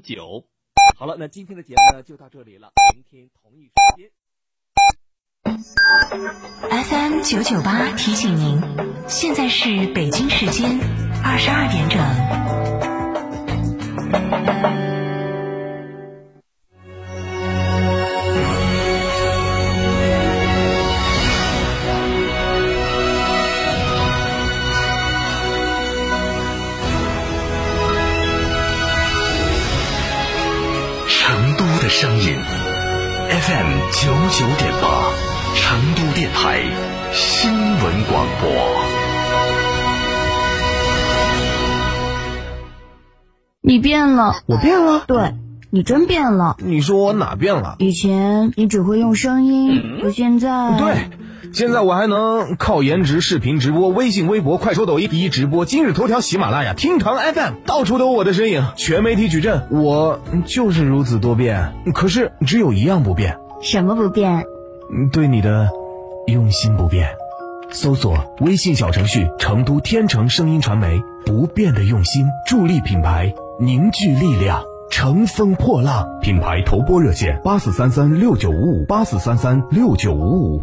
九。好了，那今天的节目呢就到这里了，明天同一时间。FM 九九八提醒您，现在是北京时间二十二点整。FM 九九点八，成都电台新闻广播。你变了，我变了，对你真变了。你说我哪变了？以前你只会用声音，可现在对。现在我还能靠颜值视频直播，微信、微博、快手、抖音一直播，今日头条、喜马拉雅、厅堂 FM，到处都有我的身影，全媒体矩阵，我就是如此多变。可是只有一样不变，什么不变？对你的用心不变。搜索微信小程序“成都天成声音传媒”，不变的用心，助力品牌凝聚力量，乘风破浪。品牌投播热线：八四三三六九五五，八四三三六九五五。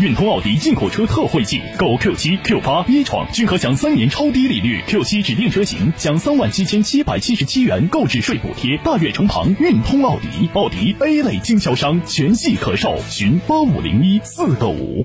运通奥迪进口车特惠季，购 Q 七、Q 八、一闯均可享三年超低利率，Q 七指定车型享三万七千七百七十七元购置税补贴。大悦城旁运通奥迪，奥迪 A 类经销商，全系可售，询八五零一四个五。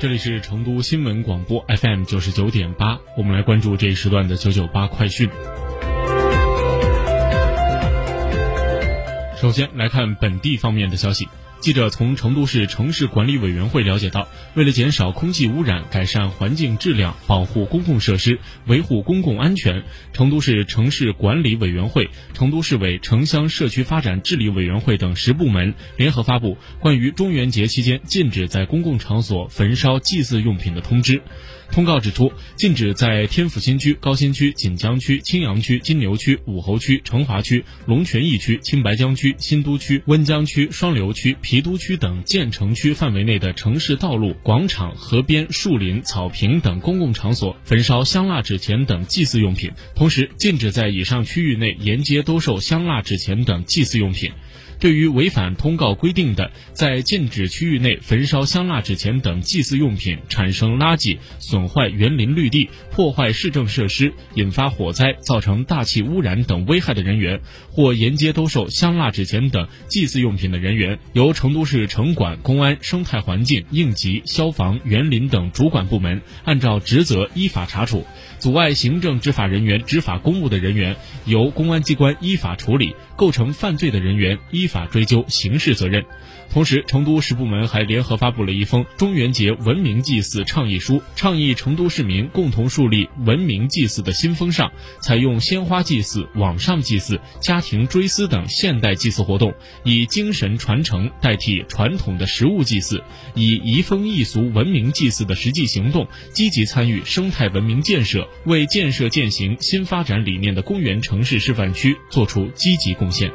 这里是成都新闻广播 FM 九十九点八，我们来关注这一时段的九九八快讯。首先来看本地方面的消息。记者从成都市城市管理委员会了解到，为了减少空气污染、改善环境质量、保护公共设施、维护公共安全，成都市城市管理委员会、成都市委城乡社区发展治理委员会等十部门联合发布关于中元节期间禁止在公共场所焚烧祭祀用品的通知。通告指出，禁止在天府新区、高新区、锦江区、青羊区、金牛区、武侯区、成华区、龙泉驿区、青白江区、新都区、温江区、双流区、郫都区等建成区范围内的城市道路、广场、河边、树林、草坪等公共场所焚烧香蜡纸钱等祭祀用品，同时禁止在以上区域内沿街兜售香蜡纸钱等祭祀用品。对于违反通告规定的，在禁止区域内焚烧香蜡纸钱等祭祀用品，产生垃圾、损坏园林绿地、破坏市政设施、引发火灾、造成大气污染等危害的人员，或沿街兜售香蜡纸钱等祭祀用品的人员，由成都市城管、公安、生态环境、应急、消防、园林等主管部门按照职责依法查处；阻碍行政执法人员执法公务的人员，由公安机关依法处理；构成犯罪的人员依。法追究刑事责任。同时，成都十部门还联合发布了一封中元节文明祭祀倡议书，倡议成都市民共同树立文明祭祀的新风尚，采用鲜花祭祀、网上祭祀、家庭追思等现代祭祀活动，以精神传承代替传统的实物祭祀，以移风易俗文明祭祀的实际行动，积极参与生态文明建设，为建设践行新发展理念的公园城市示范区做出积极贡献。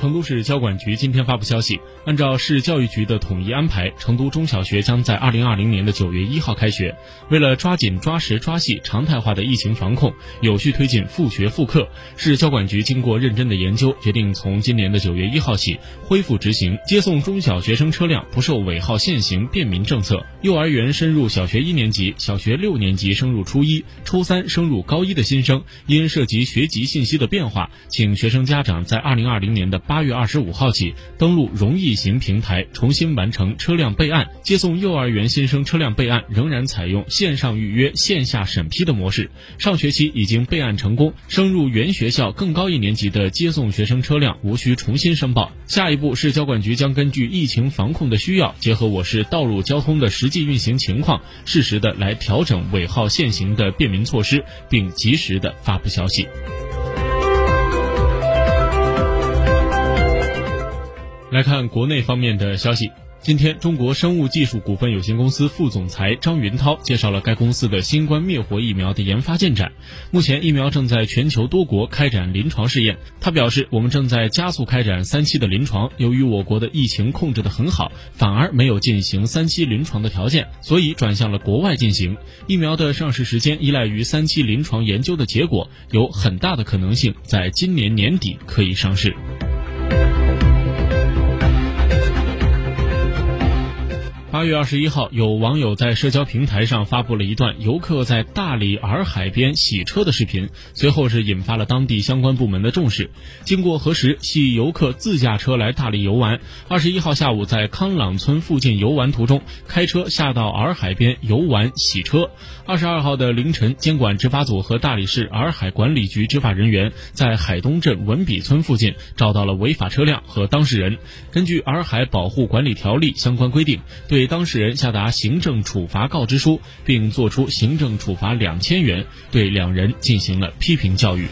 成都市交管局今天发布消息，按照市教育局的统一安排，成都中小学将在二零二零年的九月一号开学。为了抓紧、抓实、抓细常态化的疫情防控，有序推进复学复课，市交管局经过认真的研究，决定从今年的九月一号起恢复执行接送中小学生车辆不受尾号限行便民政策。幼儿园升入小学一年级、小学六年级升入初一、初三升入高一的新生，因涉及学籍信息的变化，请学生家长在二零二零年的。八月二十五号起登录容易行平台，重新完成车辆备案。接送幼儿园新生车辆备案仍然采用线上预约、线下审批的模式。上学期已经备案成功，升入原学校更高一年级的接送学生车辆无需重新申报。下一步市交管局将根据疫情防控的需要，结合我市道路交通的实际运行情况，适时的来调整尾号限行的便民措施，并及时的发布消息。来看国内方面的消息。今天，中国生物技术股份有限公司副总裁张云涛介绍了该公司的新冠灭活疫苗的研发进展。目前，疫苗正在全球多国开展临床试验。他表示，我们正在加速开展三期的临床。由于我国的疫情控制得很好，反而没有进行三期临床的条件，所以转向了国外进行。疫苗的上市时间依赖于三期临床研究的结果，有很大的可能性在今年年底可以上市。八月二十一号，有网友在社交平台上发布了一段游客在大理洱海边洗车的视频，随后是引发了当地相关部门的重视。经过核实，系游客自驾车来大理游玩，二十一号下午在康朗村附近游玩途中，开车下到洱海边游玩洗车。二十二号的凌晨，监管执法组和大理市洱海管理局执法人员在海东镇文笔村附近找到了违法车辆和当事人。根据洱海保护管理条例相关规定，对当事人下达行政处罚告知书，并作出行政处罚两千元，对两人进行了批评教育。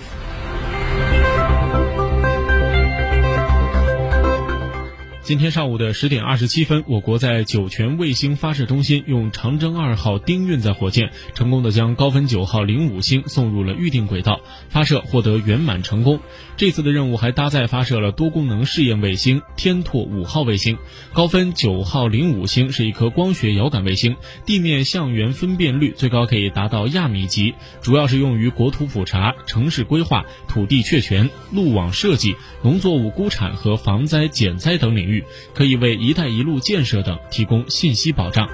今天上午的十点二十七分，我国在酒泉卫星发射中心用长征二号丁运载火箭，成功的将高分九号零五星送入了预定轨道，发射获得圆满成功。这次的任务还搭载发射了多功能试验卫星天拓五号卫星。高分九号零五星是一颗光学遥感卫星，地面相源分辨率最高可以达到亚米级，主要是用于国土普查、城市规划、土地确权、路网设计、农作物估产和防灾减灾等领域可以为“一带一路”建设等提供信息保障。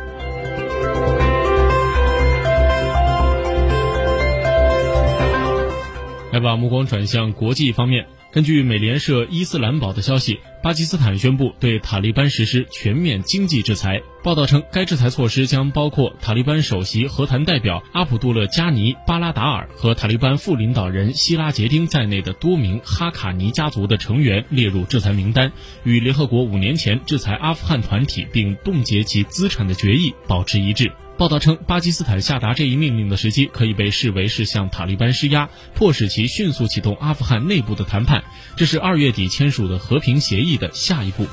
来把目光转向国际方面。根据美联社伊斯兰堡的消息，巴基斯坦宣布对塔利班实施全面经济制裁。报道称，该制裁措施将包括塔利班首席和谈代表阿卜杜勒加尼巴拉达尔和塔利班副领导人希拉杰丁在内的多名哈卡尼家族的成员列入制裁名单，与联合国五年前制裁阿富汗团体并冻结其资产的决议保持一致。报道称，巴基斯坦下达这一命令的时机可以被视为是向塔利班施压，迫使其迅速启动阿富汗内部的谈判。这是二月底签署的和平协议的下一步。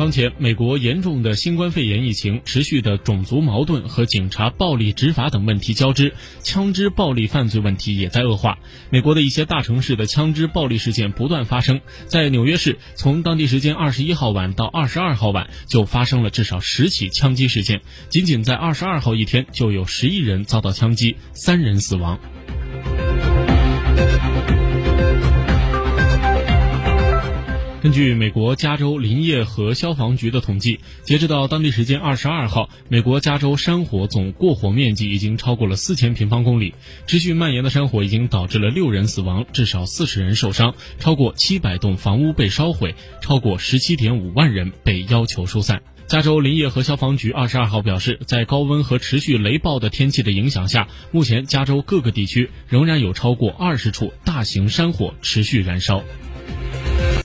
当前，美国严重的新冠肺炎疫情、持续的种族矛盾和警察暴力执法等问题交织，枪支暴力犯罪问题也在恶化。美国的一些大城市的枪支暴力事件不断发生，在纽约市，从当地时间二十一号晚到二十二号晚，就发生了至少十起枪击事件。仅仅在二十二号一天，就有十一人遭到枪击，三人死亡。根据美国加州林业和消防局的统计，截止到当地时间二十二号，美国加州山火总过火面积已经超过了四千平方公里。持续蔓延的山火已经导致了六人死亡，至少四十人受伤，超过七百栋房屋被烧毁，超过十七点五万人被要求疏散。加州林业和消防局二十二号表示，在高温和持续雷暴的天气的影响下，目前加州各个地区仍然有超过二十处大型山火持续燃烧。